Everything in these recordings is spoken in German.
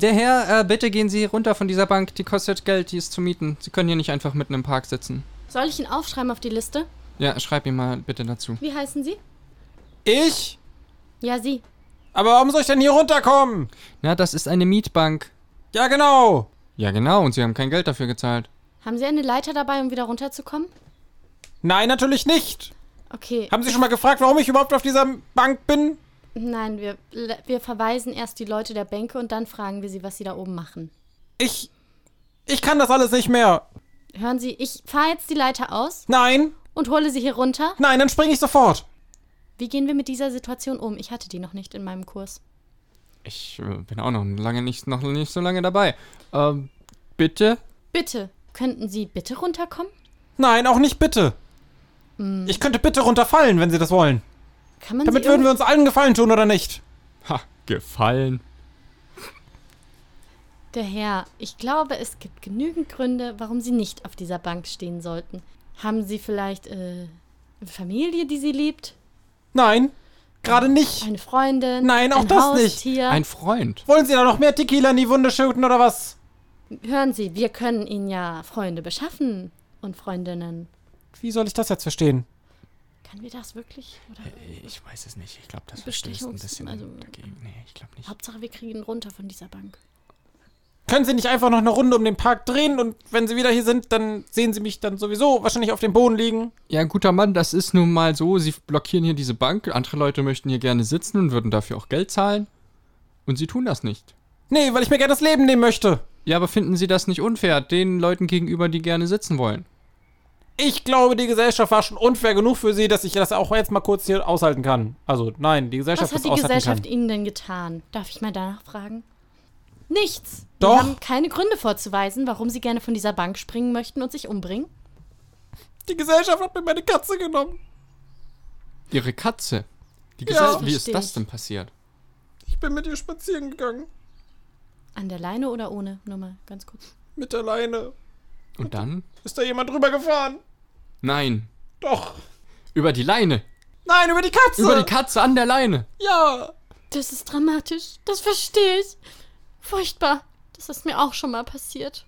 Der Herr, äh, bitte gehen Sie runter von dieser Bank. Die kostet Geld, die ist zu mieten. Sie können hier nicht einfach mitten im Park sitzen. Soll ich ihn aufschreiben auf die Liste? Ja, schreib ihm mal bitte dazu. Wie heißen Sie? Ich? Ja, Sie. Aber warum soll ich denn hier runterkommen? Na, das ist eine Mietbank. Ja, genau. Ja, genau, und Sie haben kein Geld dafür gezahlt. Haben Sie eine Leiter dabei, um wieder runterzukommen? Nein, natürlich nicht. Okay. Haben Sie schon mal gefragt, warum ich überhaupt auf dieser Bank bin? Nein, wir, wir verweisen erst die Leute der Bänke und dann fragen wir sie, was sie da oben machen. Ich. Ich kann das alles nicht mehr. Hören Sie, ich fahre jetzt die Leiter aus Nein, und hole sie hier runter. nein, dann springe ich sofort. Wie gehen wir mit dieser Situation um? Ich hatte die noch nicht in meinem Kurs. Ich äh, bin auch noch lange nicht, noch nicht so lange dabei. Ähm, bitte? Bitte, könnten Sie bitte runterkommen? Nein, auch nicht bitte. Ich könnte bitte runterfallen, wenn Sie das wollen. Kann man Damit würden wir uns allen Gefallen tun, oder nicht? Ha, gefallen. Der Herr, ich glaube, es gibt genügend Gründe, warum Sie nicht auf dieser Bank stehen sollten. Haben Sie vielleicht äh, eine Familie, die Sie liebt? Nein, gerade nicht. Eine Freundin? Nein, auch ein das nicht. Haustier? Ein Freund. Wollen Sie da noch mehr Tequila in die Wunde schütten, oder was? Hören Sie, wir können Ihnen ja Freunde beschaffen und Freundinnen. Wie soll ich das jetzt verstehen? Können wir das wirklich? Oder? Ich weiß es nicht. Ich glaube, das verstößt ein ein bisschen bisschen also- dagegen. Nee, ich glaube nicht. Hauptsache, wir kriegen ihn runter von dieser Bank. Können Sie nicht einfach noch eine Runde um den Park drehen und wenn Sie wieder hier sind, dann sehen Sie mich dann sowieso wahrscheinlich auf dem Boden liegen? Ja, guter Mann, das ist nun mal so. Sie blockieren hier diese Bank. Andere Leute möchten hier gerne sitzen und würden dafür auch Geld zahlen. Und sie tun das nicht. Nee, weil ich mir gerne das Leben nehmen möchte. Ja, aber finden Sie das nicht unfair, den Leuten gegenüber, die gerne sitzen wollen? Ich glaube, die Gesellschaft war schon unfair genug für Sie, dass ich das auch jetzt mal kurz hier aushalten kann. Also, nein, die Gesellschaft Was hat die Gesellschaft kann. Ihnen denn getan? Darf ich mal danach fragen? Nichts. Doch. Wir haben keine Gründe vorzuweisen, warum Sie gerne von dieser Bank springen möchten und sich umbringen. Die Gesellschaft hat mir meine Katze genommen. Ihre Katze. Die Ja. Gesell Wie ist das denn passiert? Ich bin mit ihr spazieren gegangen. An der Leine oder ohne? Nur mal ganz kurz. Mit der Leine. Und dann? Ist da jemand drüber gefahren? Nein. Doch. Über die Leine. Nein, über die Katze. Über die Katze an der Leine. Ja. Das ist dramatisch. Das verstehe ich. Furchtbar. Das ist mir auch schon mal passiert.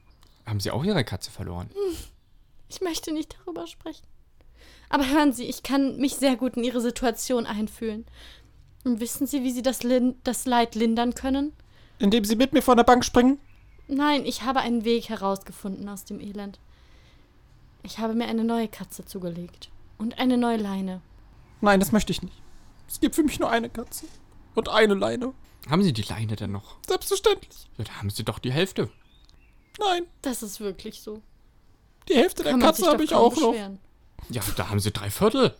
Haben Sie auch Ihre Katze verloren? Ich möchte nicht darüber sprechen. Aber hören Sie, ich kann mich sehr gut in Ihre Situation einfühlen. Und wissen Sie, wie Sie das, Lin das Leid lindern können? Indem Sie mit mir von der Bank springen? Nein, ich habe einen Weg herausgefunden aus dem Elend. Ich habe mir eine neue Katze zugelegt. Und eine neue Leine. Nein, das möchte ich nicht. Es gibt für mich nur eine Katze. Und eine Leine. Haben Sie die Leine denn noch? Selbstverständlich. Ja, da haben Sie doch die Hälfte. Nein, Das ist wirklich so. die Hälfte der Kann man Katze habe ich auch noch. beschweren. Ja, da haben Sie drei Viertel.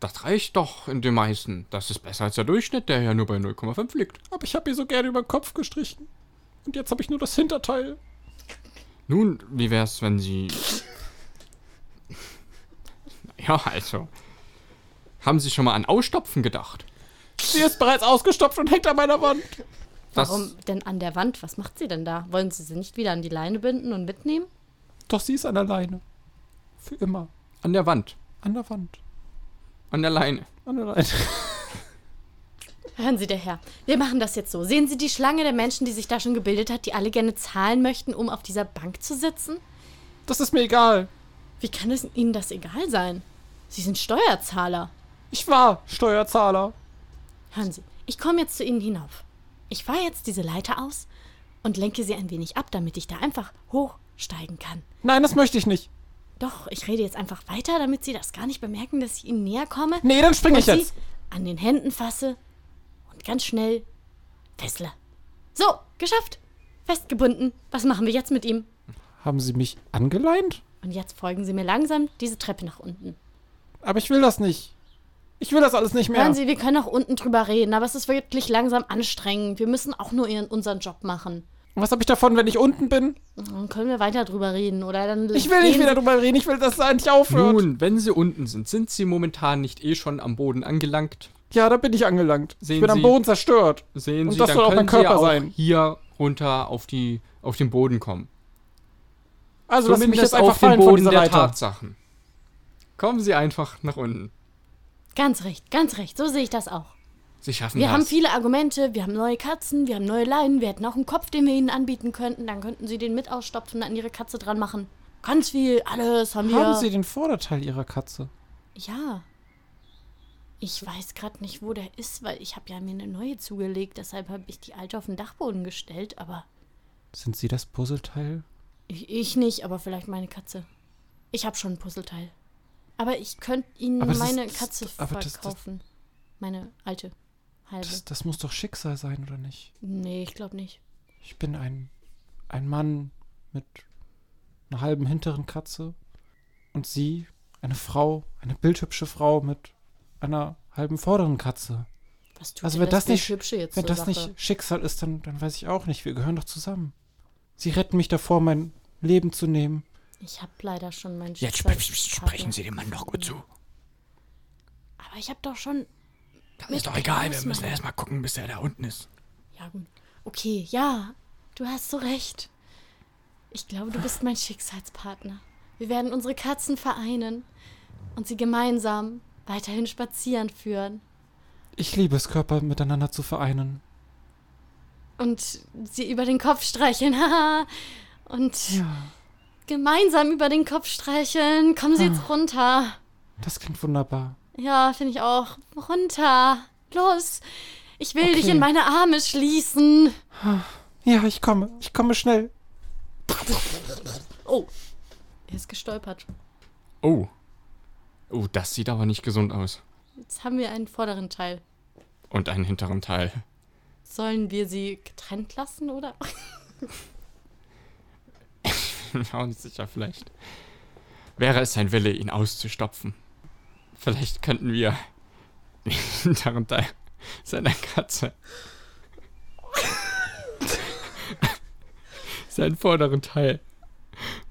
Das reicht doch in den meisten. Das ist besser als der Durchschnitt, der ja nur bei 0,5 liegt. Aber ich habe ihr so gerne über den Kopf gestrichen. Und jetzt habe ich nur das Hinterteil. Nun, wie wär's, wenn Sie. Ja, also. Haben Sie schon mal an Ausstopfen gedacht? Sie ist bereits ausgestopft und hängt an meiner Wand. Das, Warum denn an der Wand? Was macht sie denn da? Wollen Sie sie nicht wieder an die Leine binden und mitnehmen? Doch sie ist an der Leine. Für immer. An der Wand. An der Wand. An der Leine. An der Leine. Hören Sie, der Herr, wir machen das jetzt so. Sehen Sie die Schlange der Menschen, die sich da schon gebildet hat, die alle gerne zahlen möchten, um auf dieser Bank zu sitzen? Das ist mir egal. Wie kann es Ihnen das egal sein? Sie sind Steuerzahler. Ich war Steuerzahler. Hören Sie, ich komme jetzt zu Ihnen hinauf. Ich fahre jetzt diese Leiter aus und lenke sie ein wenig ab, damit ich da einfach hochsteigen kann. Nein, das möchte ich nicht. Doch, ich rede jetzt einfach weiter, damit Sie das gar nicht bemerken, dass ich Ihnen näher komme. Nee, dann springe ich jetzt. Sie an den Händen fasse und ganz schnell fessle. So, geschafft. Festgebunden. Was machen wir jetzt mit ihm? Haben Sie mich angeleint? Und jetzt folgen Sie mir langsam diese Treppe nach unten. Aber ich will das nicht. Ich will das alles nicht mehr. Hören Sie, wir können auch unten drüber reden, aber es ist wirklich langsam anstrengend. Wir müssen auch nur ihren, unseren Job machen. Was habe ich davon, wenn ich unten bin? Dann können wir weiter drüber reden oder dann. Ich will nicht wieder drüber reden. Ich will, dass es eigentlich aufhört. Nun, wenn Sie unten sind, sind Sie momentan nicht eh schon am Boden angelangt? Ja, da bin ich angelangt. Sehen ich bin am Sie- Boden zerstört. Sehen Und Sie, das dann soll auch mein Körper Sie ja auch sein. hier runter auf, die, auf den Boden kommen. Also lass mich jetzt einfach auf den fallen von Boden dieser der Leiter. Tatsachen. Kommen Sie einfach nach unten. Ganz recht, ganz recht. So sehe ich das auch. Sie schaffen Wir das. haben viele Argumente, wir haben neue Katzen, wir haben neue Leinen, wir hätten auch einen Kopf, den wir ihnen anbieten könnten. Dann könnten sie den mit ausstopfen und an ihre Katze dran machen. Ganz viel, alles haben wir. Haben Sie den Vorderteil Ihrer Katze? Ja. Ich weiß gerade nicht, wo der ist, weil ich habe ja mir eine neue zugelegt. Deshalb habe ich die alte auf den Dachboden gestellt. Aber Sind Sie das Puzzleteil? Ich, ich nicht, aber vielleicht meine Katze. Ich habe schon ein Puzzleteil. Aber ich könnte Ihnen Aber das ist- meine das- Katze aber das- das- verkaufen. meine alte. Halbe. Das, das muss doch Schicksal sein, oder nicht? nee, ich glaube nicht. Ich bin ein, ein Mann mit einer halben hinteren Katze. Und Sie, eine Frau, eine bildhübsche Frau mit einer halben vorderen Katze. Was tut Also wenn das nicht, Hübsche jetzt wenn das Sache? nicht Schicksal ist, dann, dann weiß ich auch nicht. Wir gehören doch zusammen. Sie retten mich davor, mein Leben zu nehmen. Ich habe leider schon mein Jetzt Schicksal. sp- sprechen Sie dem Mann doch gut zu. Aber ich habe doch schon. Ist doch egal, wir müssen erstmal gucken, bis er da unten ist. Ja, gut. Okay, ja, du hast so recht. Ich glaube, du bist mein Schicksalspartner. Wir werden unsere Katzen vereinen und sie gemeinsam weiterhin spazieren führen. Ich liebe es, Körper miteinander zu vereinen. Und sie über den Kopf streicheln. haha. und Ja, gemeinsam über den Kopf streicheln. Kommen Sie jetzt runter. das klingt wunderbar. Ja, finde ich auch. Runter. Los. Ich will dich Okay. in meine Arme schließen. Ja, ich komme. Ich komme schnell. Oh. Er ist gestolpert. Oh. Oh, das sieht aber nicht gesund aus. Jetzt haben wir einen vorderen Teil. Und einen hinteren Teil. Sollen wir sie getrennt lassen, oder? Bin mir auch nicht sicher, vielleicht. Wäre es sein Wille, ihn auszustopfen. Vielleicht könnten wir den hinteren Teil seiner Katze seinen vorderen Teil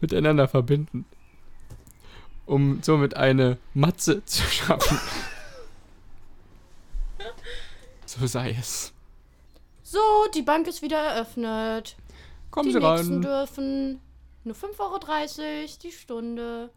miteinander verbinden. Um somit eine Matze zu schaffen. So sei es. So, die Bank ist wieder eröffnet. Kommen die Sie nächsten dürfen nur 5,30 Euro die Stunde.